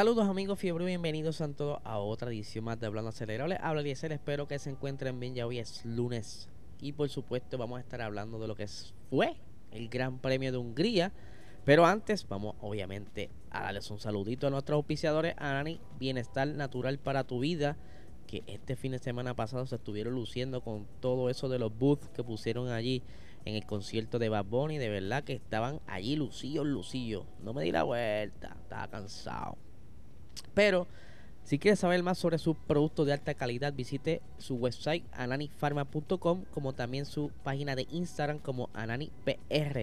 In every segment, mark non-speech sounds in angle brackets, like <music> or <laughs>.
Saludos amigos fiebre, bienvenidos a todos a otra edición más de Hablando Acelerable. Habla Eliezer, espero que se encuentren bien, ya hoy es lunes. Y por supuesto vamos a estar hablando de lo que fue el Gran Premio de Hungría. Pero antes vamos obviamente a darles un saludito a nuestros auspiciadores, Anani, Bienestar Natural para tu Vida, que este fin de semana pasado se estuvieron luciendo con todo eso de los booths que pusieron allí en el concierto de Bad Bunny. De verdad que estaban allí lucillos, lucillos. No me di la vuelta, estaba cansado. Pero si quieres saber más sobre sus productos de alta calidad, visite su website ananifarma.com como también su página de Instagram como ananipr.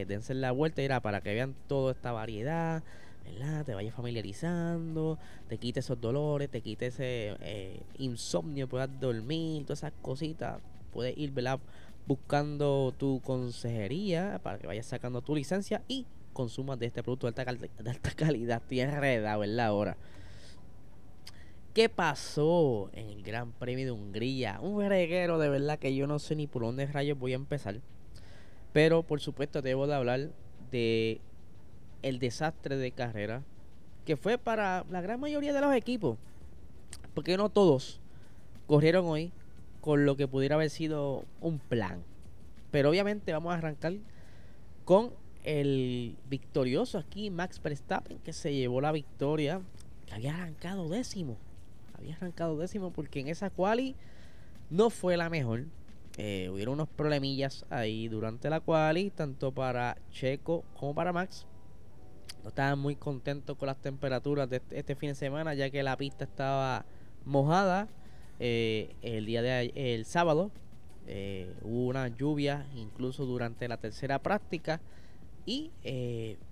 Dense la vuelta y para que vean toda esta variedad, ¿verdad? Te vayas familiarizando, te quites esos dolores, te quites ese eh, insomnio, puedas dormir, todas esas cositas. Puedes ir. Buscando tu consejería para que vayas sacando tu licencia y consumas de este producto de alta, de alta <laughs> calidad. Tierra, ¿verdad? Ahora. ¿Qué pasó en el Gran Premio de Hungría? Un reguero de verdad que yo no sé ni por dónde rayos voy a empezar. Pero por supuesto debo de hablar de el desastre de carrera que fue para la gran mayoría de los equipos. Porque no todos corrieron hoy con lo que pudiera haber sido un plan. Pero obviamente vamos a arrancar con el victorioso aquí, Max Verstappen, que se llevó la victoria, que había arrancado décimo había arrancado décimo porque en esa quali no fue la mejor. Eh, hubieron unos problemillas ahí durante la quali, tanto para Checo como para Max. No estaban muy contentos con las temperaturas de este, este fin de semana, ya que la pista estaba mojada. Eh, el día de el sábado eh, hubo una lluvia, incluso durante la tercera práctica. Y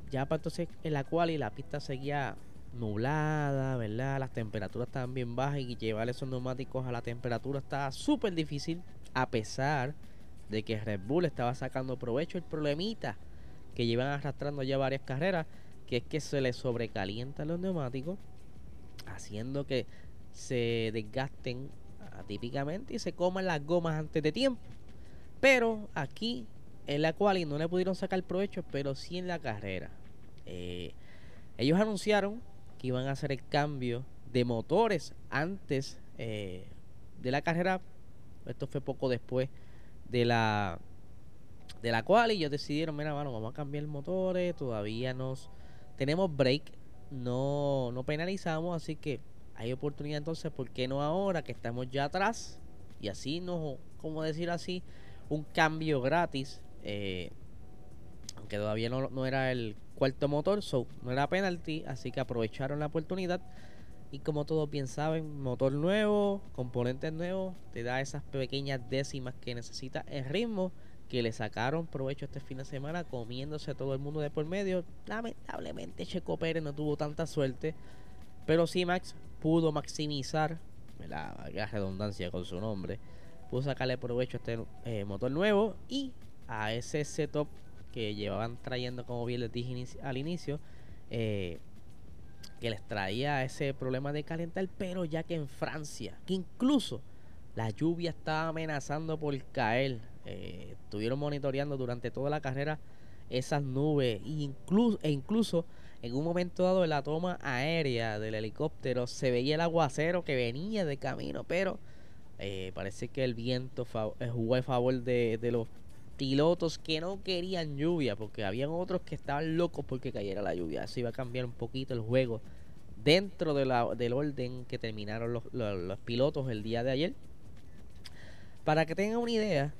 ya para entonces en la quali la pista seguía nublada, ¿verdad? Las temperaturas estaban bien bajas y llevar esos neumáticos a la temperatura estaba súper difícil, a pesar de que Red Bull estaba sacando provecho el problemita que llevan arrastrando ya varias carreras, que es que se le sobrecalientan los neumáticos, haciendo que se desgasten atípicamente y se coman las gomas antes de tiempo. Pero aquí en la cual no le pudieron sacar provecho, pero sí en la carrera. Eh, ellos anunciaron iban a hacer el cambio de motores antes eh, de la carrera. Esto fue poco después de la de la cual ellos decidieron, mira, bueno, vamos a cambiar motores, todavía nos tenemos break, no, no penalizamos, así que hay oportunidad entonces, ¿por qué no ahora que estamos ya atrás? Y así no, como decir así, un cambio gratis, eh, aunque todavía no, no era el cuarto motor, so, no era penalty, así que aprovecharon la oportunidad. Y como todos bien saben, motor nuevo, componentes nuevos, te da esas pequeñas décimas que necesita el ritmo que le sacaron provecho este fin de semana comiéndose a todo el mundo de por medio. Lamentablemente Checo Pérez no tuvo tanta suerte, pero sí Max pudo maximizar la, redundancia con su nombre, pudo sacarle provecho a este eh, motor nuevo y a ese setup que llevaban trayendo, como bien les dije al inicio, eh, que les traía ese problema de calentar, pero ya que en Francia, que incluso la lluvia estaba amenazando por caer, eh, estuvieron monitoreando durante toda la carrera esas nubes e incluso, e incluso en un momento dado en la toma aérea del helicóptero se veía el aguacero que venía de camino, pero eh, parece que el viento jugó a favor de, de los pilotos que no querían lluvia, porque habían otros que estaban locos porque cayera la lluvia. Eso iba a cambiar un poquito el juego dentro de la, del orden que terminaron los, los, pilotos el día de ayer. Para que tengan una idea,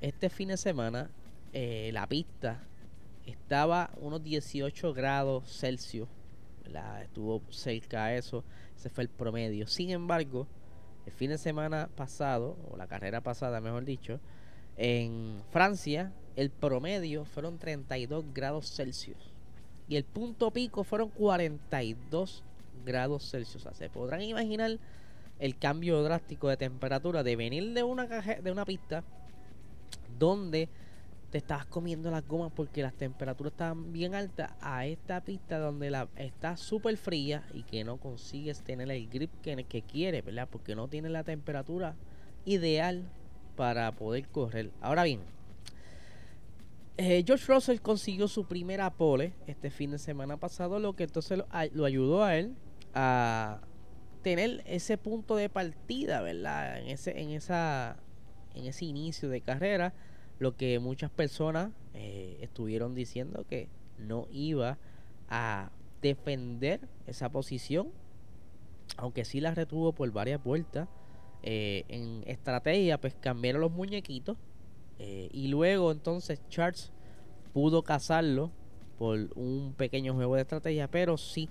este fin de semana eh, la pista estaba unos 18 grados Celsius. Estuvo cerca a eso. Ese fue el promedio. Sin embargo, el fin de semana pasado, o la carrera pasada, mejor dicho, en Francia, el promedio fueron 32 grados Celsius. Y el punto pico fueron 42 grados Celsius. Se podrán imaginar el cambio drástico de temperatura de venir de una, de una pista donde te estabas comiendo las gomas porque las temperaturas estaban bien altas a esta pista donde la está súper fría y que no consigues tener el grip que, que quieres, ¿verdad? Porque no tiene la temperatura ideal para poder correr. Ahora bien, eh, George Russell consiguió su primera pole este fin de semana pasado, lo que entonces lo, ayudó a él a tener ese punto de partida, ¿verdad? En ese, en esa, en ese inicio de carrera, lo que muchas personas eh, estuvieron diciendo que no iba a defender esa posición, aunque sí la retuvo por varias vueltas. Eh, en estrategia, pues cambiaron los muñequitos eh, y luego entonces Charles pudo cazarlo por un pequeño juego de estrategia, pero sí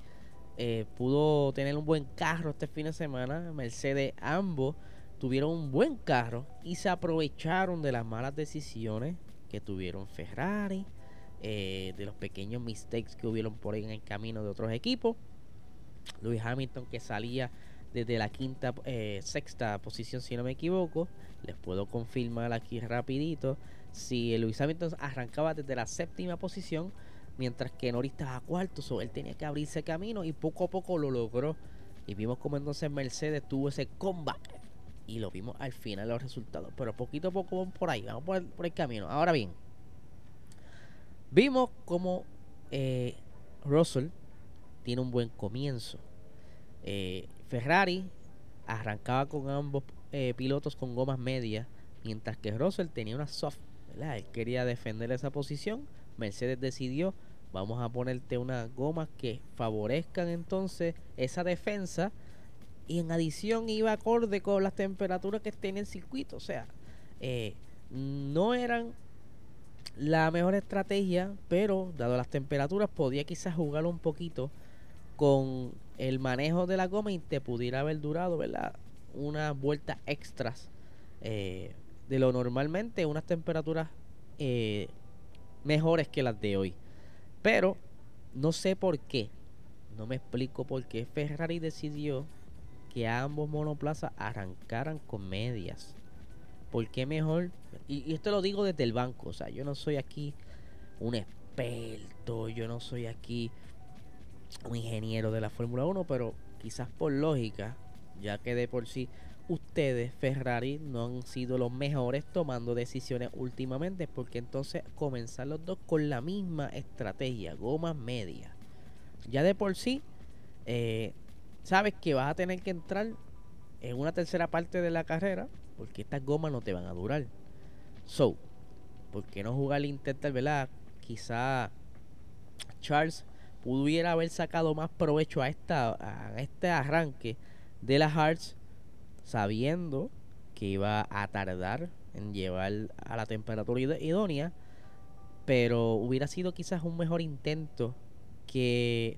eh, pudo tener un buen carro este fin de semana. Mercedes ambos tuvieron un buen carro y se aprovecharon de las malas decisiones que tuvieron Ferrari, de los pequeños mistakes que hubieron por ahí en el camino de otros equipos. Lewis Hamilton que salía desde la quinta, eh, sexta posición, si no me equivoco. Les puedo confirmar aquí rapidito. Si Luis Hamilton arrancaba desde la séptima posición, mientras que Norris estaba cuarto, él tenía que abrirse camino y poco a poco lo logró. Y vimos como entonces Mercedes tuvo ese comeback. Y lo vimos al final los resultados. Pero poquito a poco vamos por ahí, vamos por el, por el camino. Ahora bien, vimos como eh, Russell tiene un buen comienzo. Eh, Ferrari arrancaba con ambos eh, pilotos con gomas medias, mientras que Russell tenía una soft. Él quería defender esa posición. Mercedes decidió, vamos a ponerte unas gomas que favorezcan entonces esa defensa. Y en adición iba acorde con las temperaturas que en el circuito. O sea, eh, no eran la mejor estrategia, pero dado las temperaturas podía quizás jugar un poquito con el manejo de la goma y te pudiera haber durado, ¿verdad? Unas vueltas extras eh, de lo normalmente, unas temperaturas eh, mejores que las de hoy. Pero no sé por qué, no me explico por qué Ferrari decidió que ambos monoplazas arrancaran con medias. ¿Por qué mejor? Y, y esto lo digo desde el banco, o sea, yo no soy aquí un experto, yo no soy aquí un ingeniero de la Fórmula 1, pero quizás por lógica, ya que de por sí ustedes, Ferrari, no han sido los mejores tomando decisiones últimamente, porque entonces comenzar los dos con la misma estrategia, gomas medias. Ya de por sí, eh, sabes que vas a tener que entrar en una tercera parte de la carrera, porque estas gomas no te van a durar. So, ¿por qué no jugar el intentar, verdad? Quizá Charles pudiera haber sacado más provecho a, esta, a este arranque de las Hearts, sabiendo que iba a tardar en llevar a la temperatura idónea, pero hubiera sido quizás un mejor intento que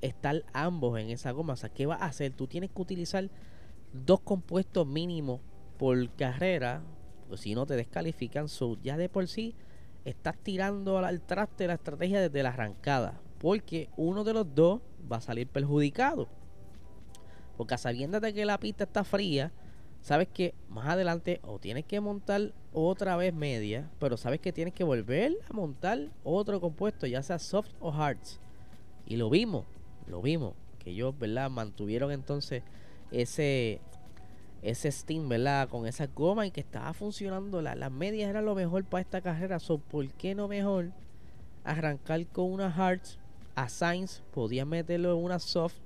estar ambos en esa goma. O sea, ¿qué vas a hacer? Tú tienes que utilizar dos compuestos mínimos por carrera, pues si no te descalifican. Ya de por sí estás tirando al traste la estrategia desde la arrancada porque uno de los dos va a salir perjudicado. Porque a sabiendas de que la pista está fría, sabes que más adelante o tienes que montar otra vez media, pero sabes que tienes que volver a montar otro compuesto, ya sea soft o hards. Y lo vimos, lo vimos, que ellos, ¿verdad? Mantuvieron entonces ese ese steam, ¿verdad? Con esa goma y que estaba funcionando. las medias era lo mejor para esta carrera. So, ¿Por qué no mejor arrancar con una hards a Sainz podías meterlo en una soft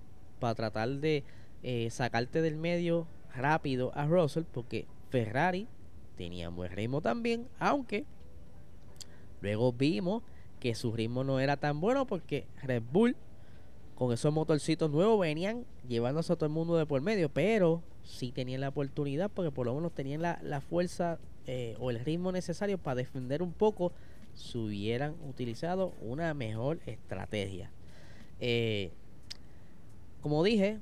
para tratar de eh, sacarte del medio rápido a Russell porque Ferrari tenía buen ritmo también, aunque luego vimos que su ritmo no era tan bueno porque Red Bull con esos motorcitos nuevos venían llevándose a todo el mundo de por medio, pero sí tenían la oportunidad porque por lo menos tenían la, fuerza eh, o el ritmo necesario para defender un poco si hubieran utilizado una mejor estrategia. Eh, como dije,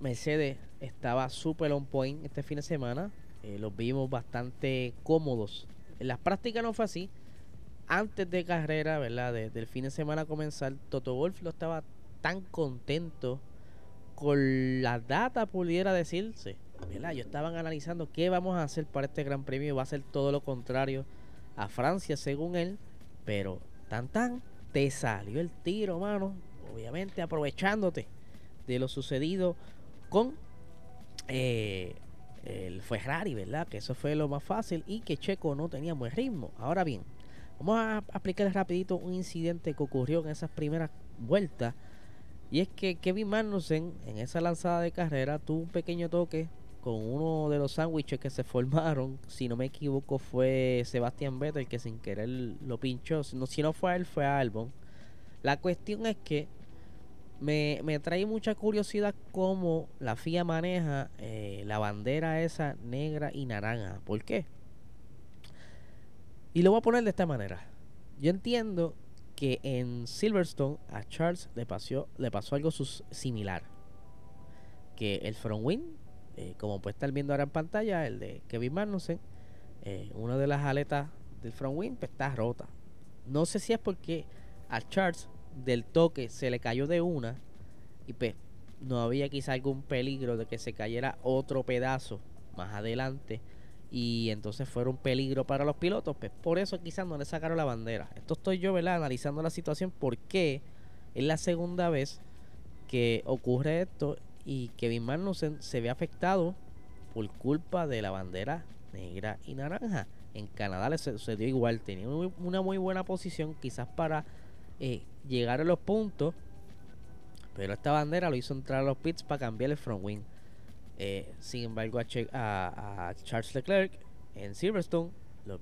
Mercedes estaba súper on point este fin de semana. Eh, los vimos bastante cómodos. En las prácticas no fue así. Antes de carrera, ¿verdad? del fin de semana comenzar, Toto Wolf lo estaba tan contento con la data, pudiera decirse. ¿verdad? Yo estaban analizando qué vamos a hacer para este Gran Premio. Va a ser todo lo contrario a Francia, según él. Pero tan tan, te salió el tiro, mano. Obviamente aprovechándote de lo sucedido con eh, el Ferrari, ¿verdad? Que eso fue lo más fácil y que Checo no tenía buen ritmo. Ahora bien, vamos a explicar rapidito un incidente que ocurrió en esas primeras vueltas. Y es que Kevin Magnussen en esa lanzada de carrera tuvo un pequeño toque con uno de los sándwiches que se formaron. Si no me equivoco fue Sebastián Vettel que sin querer lo pinchó. Si no, fue a él, fue a Albon. La cuestión es que me, me trae mucha curiosidad cómo la FIA maneja eh, la bandera esa negra y naranja. ¿Por qué? Y lo voy a poner de esta manera. Yo entiendo que en Silverstone a Charles le pasó, le pasó algo similar. Que el front wing, eh, como puede estar viendo ahora en pantalla, el de Kevin Magnussen, eh, una de las aletas del front wing pues, está rota. No sé si es porque a Charles del toque se le cayó de una y pues no había quizá algún peligro de que se cayera otro pedazo más adelante y entonces fuera un peligro para los pilotos, pues por eso quizás no le sacaron la bandera. Esto estoy yo. Analizando la situación porque es la segunda vez que ocurre esto y Kevin Magnussen se ve afectado por culpa de la bandera negra y naranja. En Canadá le sucedió igual, tenía una muy buena posición quizás para eh, llegar a los puntos. Pero esta bandera lo hizo entrar a los pits para cambiar el front wing. Eh, sin embargo, a, Charles Leclerc en Silverstone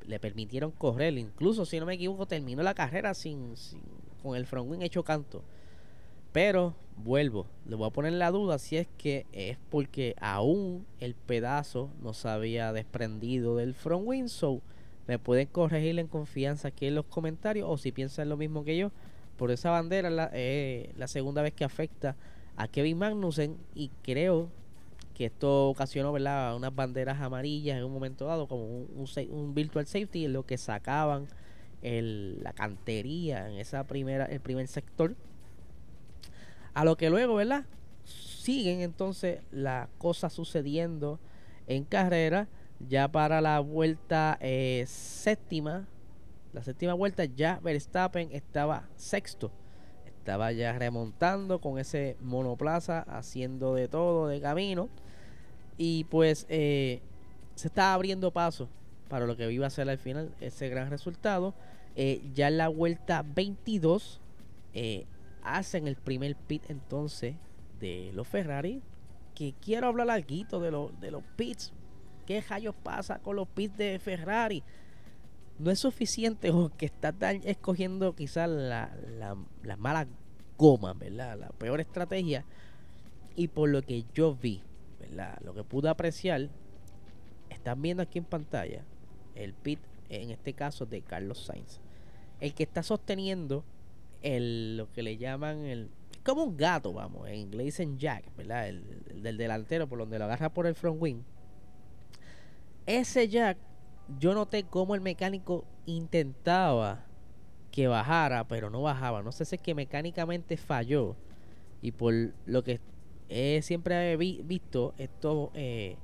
le permitieron correr. Incluso, si no me equivoco, terminó la carrera sin, con el front wing hecho canto. Pero vuelvo, le voy a poner la duda si es que es porque aún el pedazo no se había desprendido del front wing. So, me pueden corregir en confianza aquí en los comentarios o si piensan lo mismo que yo. Por esa bandera la, eh, la segunda vez que afecta a Kevin Magnussen y creo que esto ocasionó ¿verdad? unas banderas amarillas en un momento dado como un, un, virtual safety en lo que sacaban el, la cantería en esa primera el primer sector a lo que luego verdad siguen entonces las cosas sucediendo en carrera ya para la vuelta eh, séptima, la séptima vuelta, ya Verstappen estaba sexto. Estaba ya remontando con ese monoplaza, haciendo de todo de camino. Y pues eh, se está abriendo paso para lo que iba a ser al final ese gran resultado. Eh, ya en la vuelta 22 hacen el primer pit entonces de los Ferrari. Que quiero hablar algo de, lo, de los pits ¿Qué rayos pasa con los pits de Ferrari? No es suficiente <laughs> que está escogiendo quizás la, la, mala goma, ¿verdad? La peor estrategia. Y por lo que yo vi, ¿verdad? Lo que pude apreciar, están viendo aquí en pantalla el pit, en este caso de Carlos Sainz. El que está sosteniendo el, lo que le llaman el... Como un gato, vamos, en inglés en jack, ¿verdad? El, el del delantero, por donde lo agarra por el front wing ese jack, yo noté cómo el mecánico intentaba que bajara, pero no bajaba. No sé si es que mecánicamente falló. Y por lo que siempre he visto, estos, eh,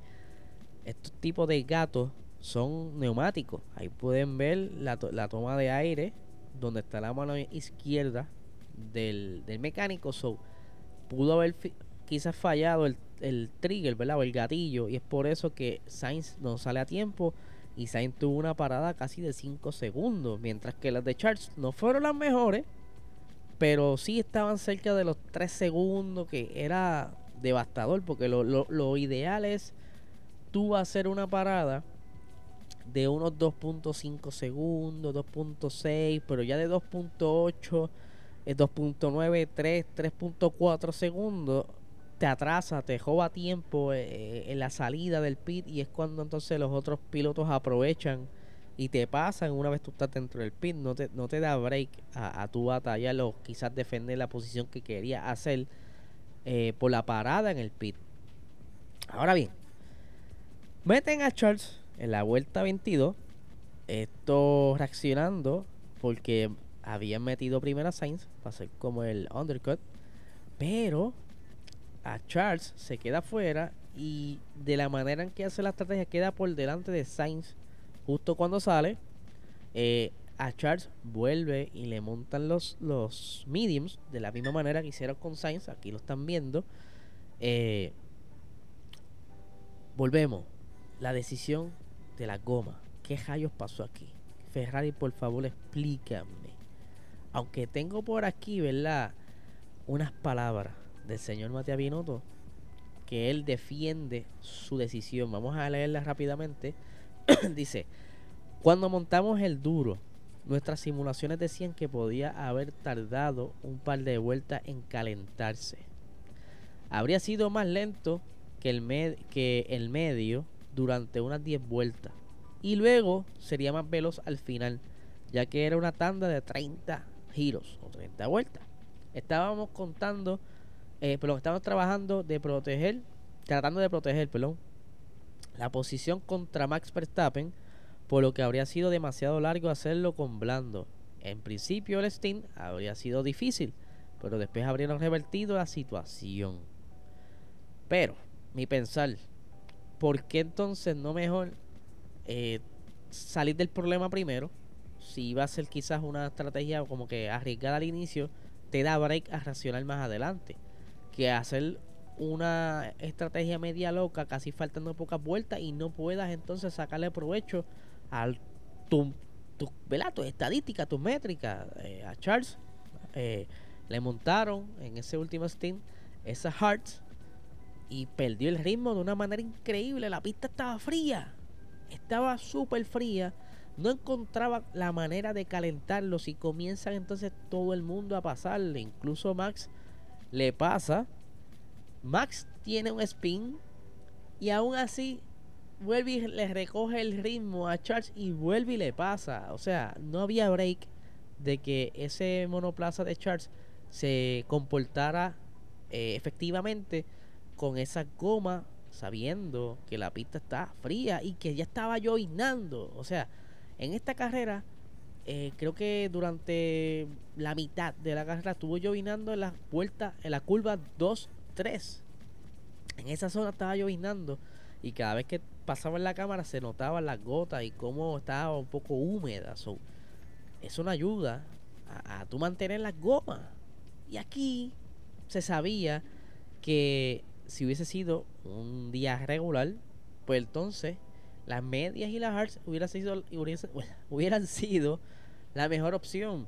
estos tipos de gatos son neumáticos. Ahí pueden ver la, toma de aire, donde está la mano izquierda del, mecánico. So, pudo haber quizás fallado el, el trigger, ¿verdad? O el gatillo. Y es por eso que Sainz no sale a tiempo. Y Sainz tuvo una parada casi de 5 segundos. Mientras que las de Charles no fueron las mejores. Pero sí estaban cerca de los 3 segundos. Que era devastador. Porque lo, lo, lo ideal es tú hacer una parada de unos 2.5 segundos, 2.6, pero ya de 2.8, 2.9, 3, 3.4 segundos te atrasa, te roba tiempo eh, eh, en la salida del pit y es cuando entonces los otros pilotos aprovechan y te pasan una vez tú estás dentro del pit, no te, no te da break a, tu batalla o quizás defender la posición que quería hacer eh, por la parada en el pit. Ahora bien, meten a Charles en la vuelta 22, esto reaccionando porque habían metido primero a Sainz para hacer como el undercut Pero a Charles se queda fuera y de la manera en que hace la estrategia queda por delante de Sainz justo cuando sale. Eh, a Charles vuelve y le montan los, los mediums de la misma manera que hicieron con Sainz. Aquí lo están viendo. Eh, volvemos. La decisión de la goma. ¿Qué rayos pasó aquí? Ferrari, por favor, explícame. Aunque tengo por aquí, ¿verdad? Unas palabras del señor Matías Binotto que él defiende su decisión. Vamos a leerla rápidamente. <coughs> Dice, cuando montamos el duro, nuestras simulaciones decían que podía haber tardado un par de vueltas en calentarse. Habría sido más lento que el, que el medio durante unas 10 vueltas. Y luego sería más veloz al final, ya que era una tanda de 30 giros o 30 vueltas. Estábamos contando eh, pero estamos trabajando de proteger, tratando de proteger, perdón, la posición contra Max Verstappen, por lo que habría sido demasiado largo hacerlo con Blando. En principio el Steam habría sido difícil, pero después habrían revertido la situación. Pero, mi pensar, ¿por qué entonces no mejor eh, salir del problema primero? Si iba a ser quizás una estrategia como que arriesgada al inicio, te da break a racional más adelante que hacer una estrategia media loca, casi faltando pocas vueltas, y no puedas entonces sacarle provecho a tu, tu, tu estadística, tu métrica. Eh, a Charles eh, le montaron en ese último stint esa Hearts y perdió el ritmo de una manera increíble. La pista estaba fría, estaba súper fría. No encontraba la manera de calentarlos y comienzan entonces todo el mundo a pasarle. Incluso Max le pasa. Max tiene un spin y aún así vuelve y le recoge el ritmo a Charles y vuelve y le pasa. O sea, no había break de que ese monoplaza de Charles se comportara eh, efectivamente con esa goma sabiendo que la pista está fría y que ya estaba llovinando. O sea, en esta carrera eh, creo que durante la mitad de la carrera estuvo llovinando en la vuelta, en la curva 2-3. En esa zona estaba llovinando y cada vez que pasaba en la cámara se notaban las gotas y cómo estaba un poco húmeda. eso no ayuda a, a tú mantener las gomas. Y aquí se sabía que si hubiese sido un día regular, pues entonces las medias y las hearts hubieran sido, <laughs> hubieran sido la mejor opción.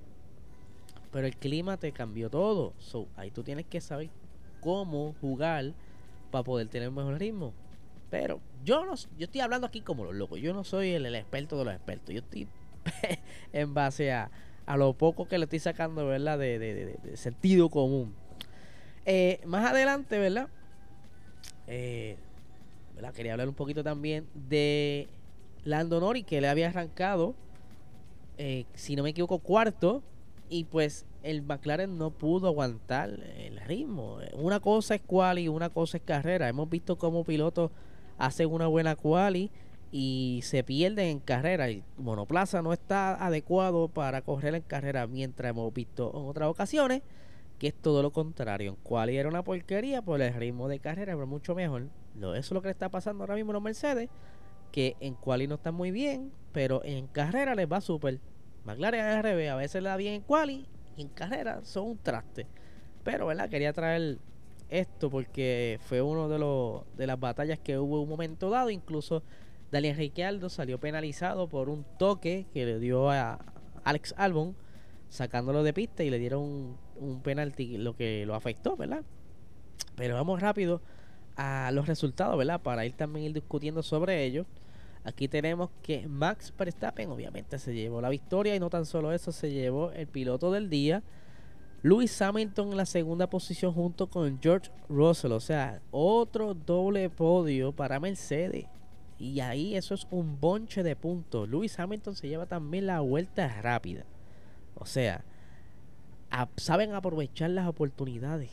Pero el clima te cambió todo. So, ahí tú tienes que saber cómo jugar para poder tener un mejor ritmo. Pero yo no yo estoy hablando aquí como los locos. Yo no soy el, experto de los expertos. Yo estoy <laughs> en base a, a, lo poco que le estoy sacando, ¿verdad? De, de, sentido común. Eh, más adelante, ¿verdad? Eh. Quería hablar un poquito también de Lando Norris, que le había arrancado eh, si no me equivoco, cuarto. Y pues el McLaren no pudo aguantar el ritmo. Una cosa es quali, una cosa es carrera. Hemos visto cómo pilotos hacen una buena quali y se pierden en carrera. El monoplaza no está adecuado para correr en carrera, mientras hemos visto en otras ocasiones que es todo lo contrario. En quali era una porquería, por el ritmo de carrera pero mucho mejor. Eso es lo que le está pasando ahora mismo a los Mercedes que en quali no están muy bien, pero en carrera les va súper. McLaren RB a veces le da bien en quali y en carrera son un traste. Pero, ¿verdad? Quería traer esto porque fue uno de los de las batallas que hubo en un momento dado. Incluso Daniel Ricciardo salió penalizado por un toque que le dio a Alex Albon sacándolo de pista y le dieron un, penalti lo que lo afectó, ¿verdad? Pero vamos rápido a los resultados, ¿verdad? Para ir también ir discutiendo sobre ello. Aquí tenemos que Max Verstappen obviamente se llevó la victoria y no tan solo eso, se llevó el piloto del día. Lewis Hamilton en la segunda posición junto con George Russell, o sea, otro doble podio para Mercedes. Y ahí eso es un bonche de puntos. Lewis Hamilton se lleva también la vuelta rápida. O sea, saben aprovechar las oportunidades.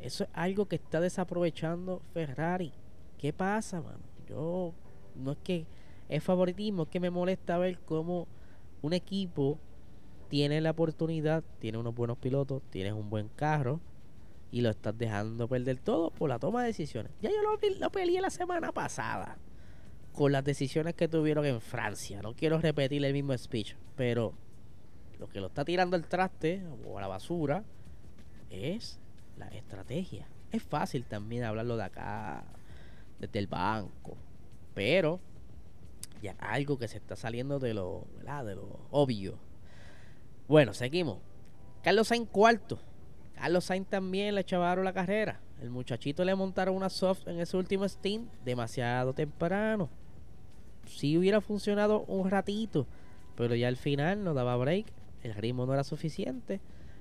Eso es algo que está desaprovechando Ferrari. ¿Qué pasa, mano? Yo no es que es favoritismo, es que me molesta ver cómo un equipo tiene la oportunidad, tiene unos buenos pilotos, tiene un buen carro y lo estás dejando perder todo por la toma de decisiones. Ya yo lo, lo peleé la semana pasada con las decisiones que tuvieron en Francia. No quiero repetir el mismo speech, pero lo que lo está tirando al traste o a la basura es la estrategia. Es fácil también hablarlo de acá, desde el banco, pero ya algo que se está saliendo de lo, de lo obvio. Bueno, seguimos. Carlos Sainz cuarto. Carlos Sainz también le echaron la carrera. El muchachito le montaron una soft en ese último stint demasiado temprano. Si hubiera funcionado un ratito, pero ya al final no daba break. El ritmo no era suficiente.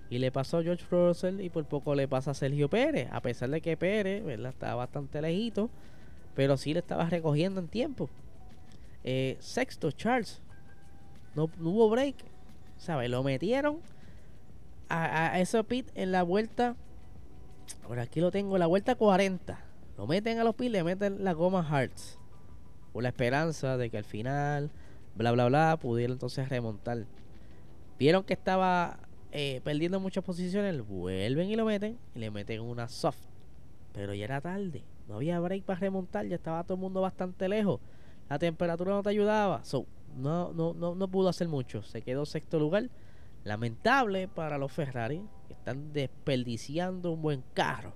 Y le pasó a George Russell y por poco le pasa a Sergio Pérez. A pesar de que Pérez estaba bastante lejito, pero sí le estaba recogiendo en tiempo. Eh, sexto, Charles. No, hubo break. ¿Sabes? Lo metieron a, a ese pit en la vuelta. Ahora aquí lo tengo, la vuelta 40. Lo meten a los pits, le meten la goma Hearts. Con la esperanza de que al final, bla, bla, bla, pudiera entonces remontar. Vieron que estaba eh, perdiendo muchas posiciones, vuelven y lo meten y le meten una soft. Pero ya era tarde, no había break para remontar, ya estaba todo el mundo bastante lejos. La temperatura no te ayudaba, so, no, no, no, no pudo hacer mucho. Se quedó sexto lugar. Lamentable para los Ferrari, que están desperdiciando un buen carro.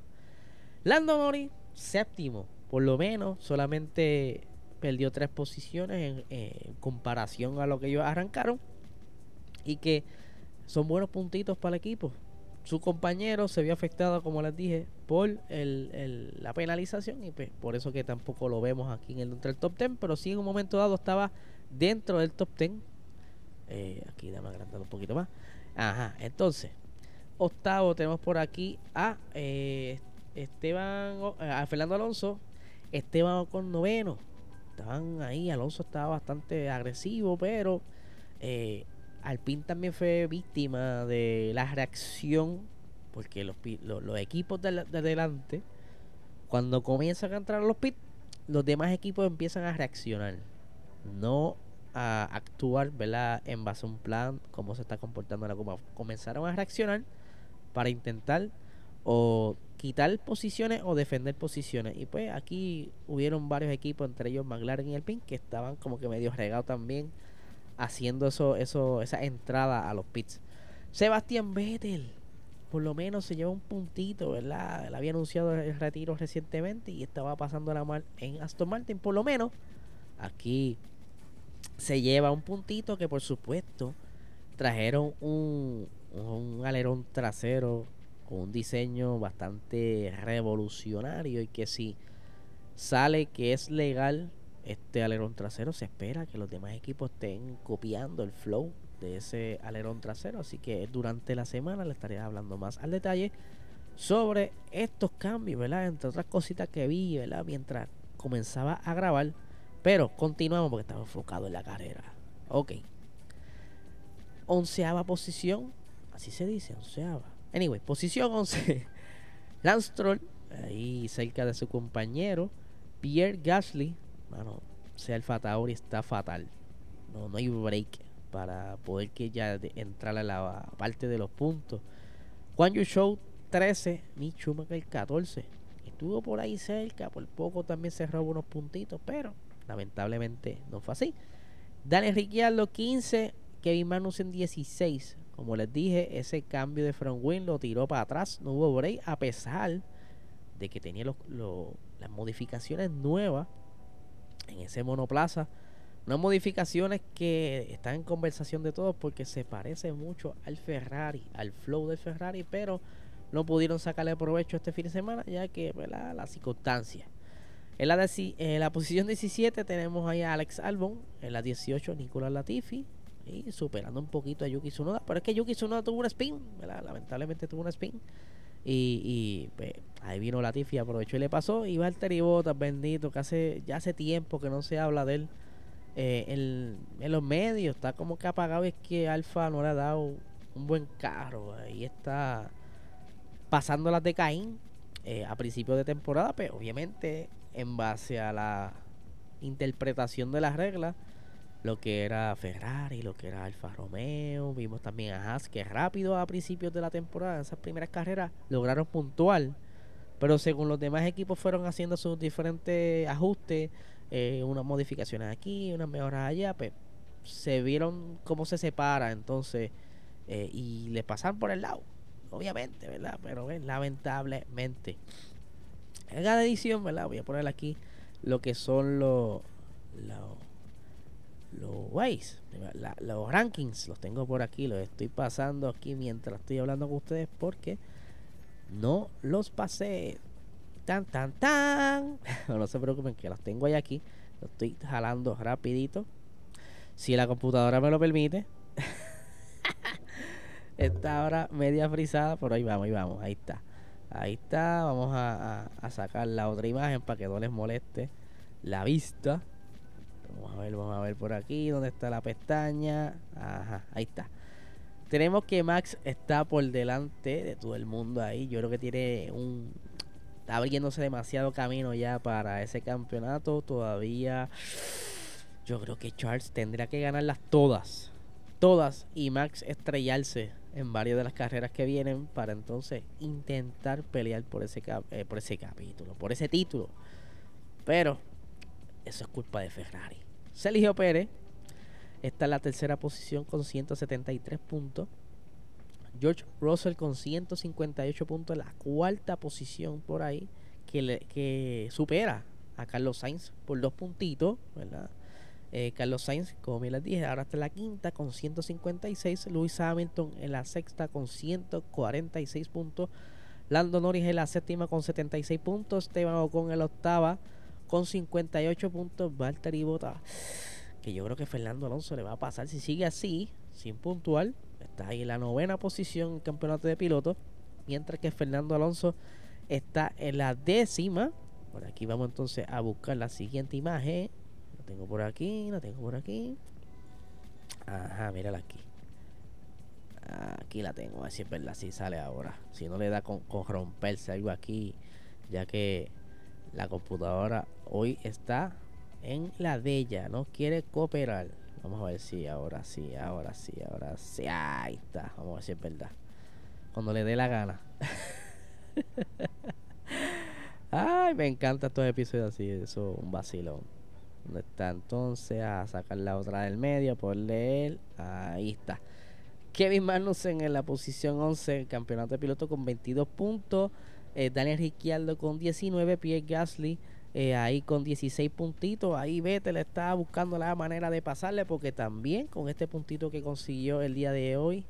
Lando Norris, séptimo, por lo menos, solamente perdió tres posiciones en comparación a lo que ellos arrancaron. Y que son buenos puntitos para el equipo. Su compañero se vio afectado, como les dije, por la penalización y pues, por eso que tampoco lo vemos aquí en el, entre el top 10, pero sí en un momento dado estaba dentro del top 10. Eh, aquí dame agrandar un poquito más. Ajá, entonces, octavo tenemos por aquí a eh, Esteban, a Fernando Alonso, Esteban con noveno. Estaban ahí, Alonso estaba bastante agresivo, pero eh, Alpine también fue víctima de la reacción, porque los, equipos de, adelante, cuando comienzan a entrar los pits, los demás equipos empiezan a reaccionar, no a actuar ¿verdad? en base a un plan, cómo se está comportando la Copa. Comenzaron a reaccionar para intentar o quitar posiciones o defender posiciones. Y pues aquí hubieron varios equipos, entre ellos McLaren y Alpine, que estaban como que medio regados también haciendo eso, eso, esa entrada a los pits. Sebastián Vettel, por lo menos se lleva un puntito, ¿verdad? Él había anunciado el retiro recientemente y estaba pasando la mal en Aston Martin, por lo menos. Aquí se lleva un puntito que por supuesto trajeron un, un alerón trasero con un diseño bastante revolucionario y que si sale que es legal este alerón trasero se espera que los demás equipos estén copiando el flow de ese alerón trasero. Así que durante la semana le estaré hablando más al detalle sobre estos cambios, ¿verdad? Entre otras cositas que vi, ¿verdad? Mientras comenzaba a grabar. Pero continuamos porque estaba enfocado en la carrera. Ok. Onceava posición. Así se dice, onceava. Anyway, posición once. <laughs> Lance Troll, ahí cerca de su compañero. Pierre Gasly, mano, sea el Fatauri está fatal. No, no hay break para poder que ya entrar a la parte de los puntos. Juan Yu Show 13, Mick el 14. Estuvo por ahí cerca, por poco también se unos puntitos, pero lamentablemente no fue así. Daniel Ricciardo 15, Kevin Magnussen 16. Como les dije, ese cambio de front wing lo tiró para atrás, no hubo break, a pesar de que tenía las modificaciones nuevas en ese monoplaza. Unas modificaciones que están en conversación de todos porque se parece mucho al Ferrari, al flow del Ferrari, pero no pudieron sacarle provecho este fin de semana ya que la las circunstancias. En la, en la posición 17 tenemos ahí a Alex Albon, en la 18 Nicolás Latifi y superando un poquito a Yuki Tsunoda, pero es que Yuki Tsunoda tuvo un spin, lamentablemente tuvo un spin y, pues, ahí vino Latifi, aprovechó y le pasó. Y Valtteri Bottas, bendito, que hace, ya hace tiempo que no se habla de él eh, en, los medios. Está como que apagado. Es que Alfa no le ha dado un buen carro. Ahí está pasando las de Caín eh, a principio de temporada, pero obviamente en base a la interpretación de las reglas, lo que era Ferrari, lo que era Alfa Romeo. Vimos también a Haas que rápido a principios de la temporada, esas primeras carreras, lograron puntual. Pero según los demás equipos fueron haciendo sus diferentes ajustes, eh, unas modificaciones aquí, unas mejoras allá, pues se vieron cómo se separa entonces eh, y le pasan por el lado, obviamente, ¿verdad? Pero lamentablemente. En cada edición, ¿verdad? Voy a poner aquí lo que son los los ways, los rankings, los tengo por aquí, los estoy pasando aquí mientras estoy hablando con ustedes porque no los pasé. Tan, tan, tan. <laughs> no se preocupen que los tengo ahí aquí. Los estoy jalando rapidito. Si la computadora me lo permite. <laughs> está ahora media frisada, pero ahí vamos, ahí vamos, ahí está. Ahí está, vamos a sacar la otra imagen para que no les moleste la vista. Vamos a ver, vamos a ver por aquí, ¿dónde está la pestaña? Ajá, ahí está. Tenemos que Max está por delante de todo el mundo ahí. Yo creo que tiene un... Está abriéndose demasiado camino ya para ese campeonato. Todavía... Yo creo que Charles tendría que ganarlas todas. Todas. Y Max estrellarse en varias de las carreras que vienen para entonces intentar pelear por ese, eh, por ese capítulo, por ese título. Pero eso es culpa de Ferrari. Sergio Pérez está en la tercera posición con 173 puntos. George Russell con 158 puntos en la cuarta posición por ahí, que, le, que supera a Carlos Sainz por dos puntitos, ¿verdad? Eh, Carlos Sainz, como bien les dije, ahora está en la quinta con 156. Luis Hamilton en la sexta con 146 puntos. Lando Norris en la séptima con 76 puntos. Esteban Ocon en la octava con 58 puntos. Valtteri Bota, que yo creo que Fernando Alonso le va a pasar si sigue así, sin puntual. Está ahí en la novena posición en el campeonato de pilotos. Mientras que Fernando Alonso está en la décima. Por aquí vamos entonces a buscar la siguiente imagen. La tengo por aquí, la tengo por aquí. Ajá, mírala aquí. Aquí la tengo, a ver si es verdad, si sale ahora. Si no le da con romperse algo aquí, ya que la computadora hoy está en la de ella, no quiere cooperar. Vamos a ver si ahora sí, ahora sí, ahora sí. Ahí está, vamos a ver si es verdad. Cuando le dé la gana. <laughs> Ay, me encanta estos episodios así, eso un vacilón. ¿Dónde está entonces? A sacar la otra del medio, por leer. Ahí está. Kevin Magnussen en la posición 11, campeonato de piloto con 22 puntos. Eh, Daniel Ricciardo con 19, Pierre Gasly eh, ahí con 16 puntitos. Ahí Vettel está buscando la manera de pasarle porque también con este puntito que consiguió el día de hoy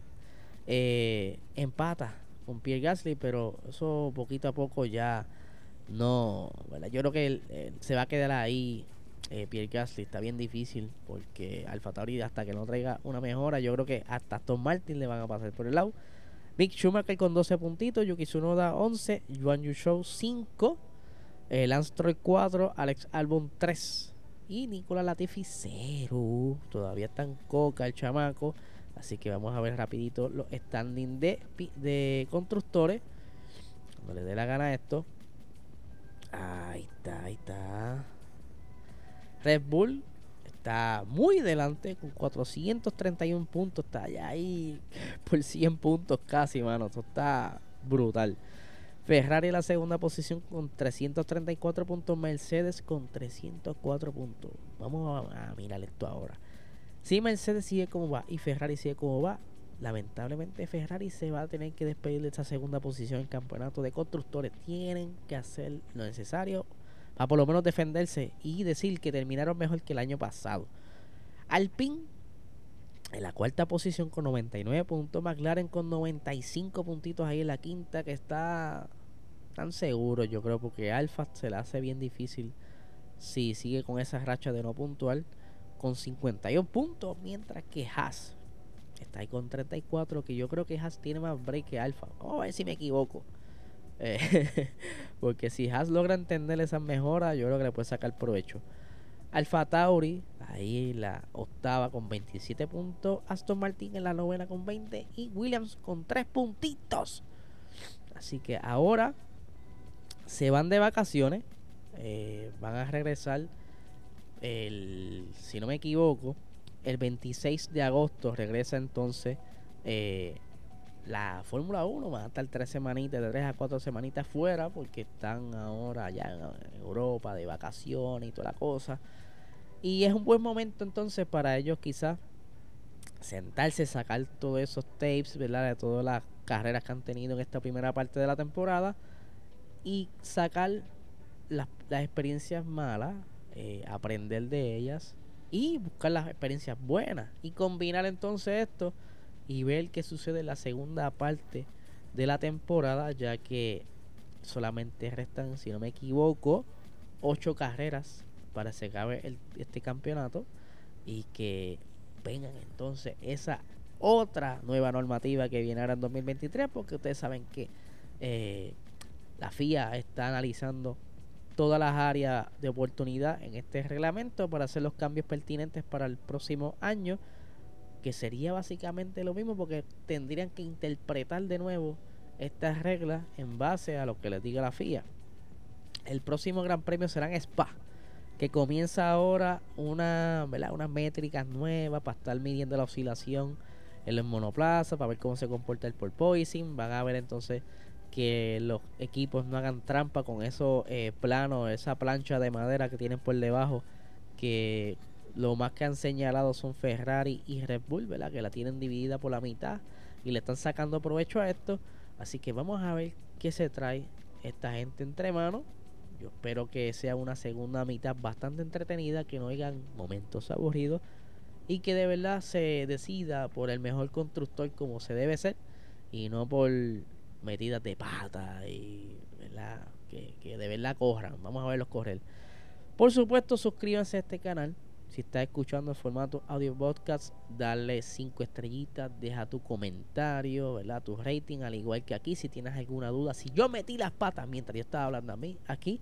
eh, empata con Pierre Gasly, pero eso poquito a poco ya no, yo creo que se va a quedar ahí Pierre Gasly, está bien difícil porque Alfa Tauri hasta que no traiga una mejora, yo creo que hasta Aston Martin le van a pasar por el lado. Mick Schumacher con 12 puntitos, Yuki Tsunoda 11, Yuan Yusho 5, eh, Lance Troy 4, Alex Albon 3 y Nicola Latifi 0. Todavía está en coca el chamaco. Así que vamos a ver rapidito los standings de, de constructores. Cuando le dé la gana esto. Ahí está, ahí está. Red Bull está muy delante con 431 puntos. Está allá ahí <laughs> por 100 puntos casi, mano. Esto está brutal. Ferrari en la segunda posición con 334 puntos. Mercedes con 304 puntos. Vamos a, mirar esto ahora. Si Mercedes sigue como va y Ferrari sigue como va, lamentablemente Ferrari se va a tener que despedir de esta segunda posición en campeonato de constructores. Tienen que hacer lo necesario a por lo menos defenderse y decir que terminaron mejor que el año pasado. Alpine en la cuarta posición con 99 puntos, McLaren con 95 puntitos ahí en la quinta que está tan seguro yo creo porque Alfa se la hace bien difícil si sigue con esa racha de no puntual con 51 puntos mientras que Haas está ahí con 34 que yo creo que Haas tiene más break que Alfa vamos a ver si me equivoco eh, <laughs> porque si Haas logra entender esas mejoras, yo creo que le puede sacar provecho. Alfa Tauri, ahí la octava con 27 puntos. Aston Martin en la novena con 20. Y Williams con 3 puntitos. Así que ahora se van de vacaciones. Eh, van a regresar, el, si no me equivoco, el 26 de agosto regresa entonces eh, la Fórmula 1. Van a estar tres semanitas, de tres a cuatro semanitas fuera porque están ahora allá en Europa de vacaciones y toda la cosa. Y es un buen momento entonces para ellos quizás sentarse, sacar todos esos tapes, ¿verdad? De todas las carreras que han tenido en esta primera parte de la temporada y sacar las, experiencias malas, eh, aprender de ellas y buscar las experiencias buenas y combinar entonces esto y ver qué sucede en la segunda parte de la temporada ya que solamente restan si no me equivoco ocho carreras para se acabe este campeonato y que vengan entonces esa otra nueva normativa que viene ahora en 2023 porque ustedes saben que eh, la FIA está analizando todas las áreas de oportunidad en este reglamento para hacer los cambios pertinentes para el próximo año, que sería básicamente lo mismo porque tendrían que interpretar de nuevo estas reglas en base a lo que les diga la FIA. El próximo Gran Premio será en Spa, que comienza ahora una, ¿verdad? unas métricas nuevas para estar midiendo la oscilación en los monoplazas, para ver cómo se comporta el porpoising. Van a ver entonces que los equipos no hagan trampa con esos eh, planos, esa plancha de madera que tienen por debajo, que lo más que han señalado son Ferrari y Red Bull, ¿verdad? Que la tienen dividida por la mitad y le están sacando provecho a esto. Así que vamos a ver qué se trae esta gente entre manos. Yo espero que sea una segunda mitad bastante entretenida, que no hayan momentos aburridos y que de verdad se decida por el mejor constructor como se debe ser y no por metidas de pata y ¿verdad? Que, que de verdad corran. Vamos a verlos correr. Por supuesto, suscríbanse a este canal. Si estás escuchando el formato audio podcast, dale 5 estrellitas, deja tu comentario, ¿verdad? Tu rating, al igual que aquí. Si tienes alguna duda, si yo metí las patas mientras yo estaba hablando a mí aquí,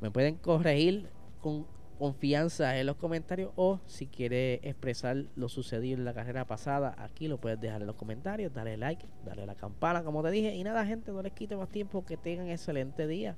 me pueden corregir con confianza en los comentarios o si quieres expresar lo sucedido en la carrera pasada, aquí lo puedes dejar en los comentarios, darle like, darle la campana como te dije. Y nada gente, no les quite más tiempo, que tengan excelente día.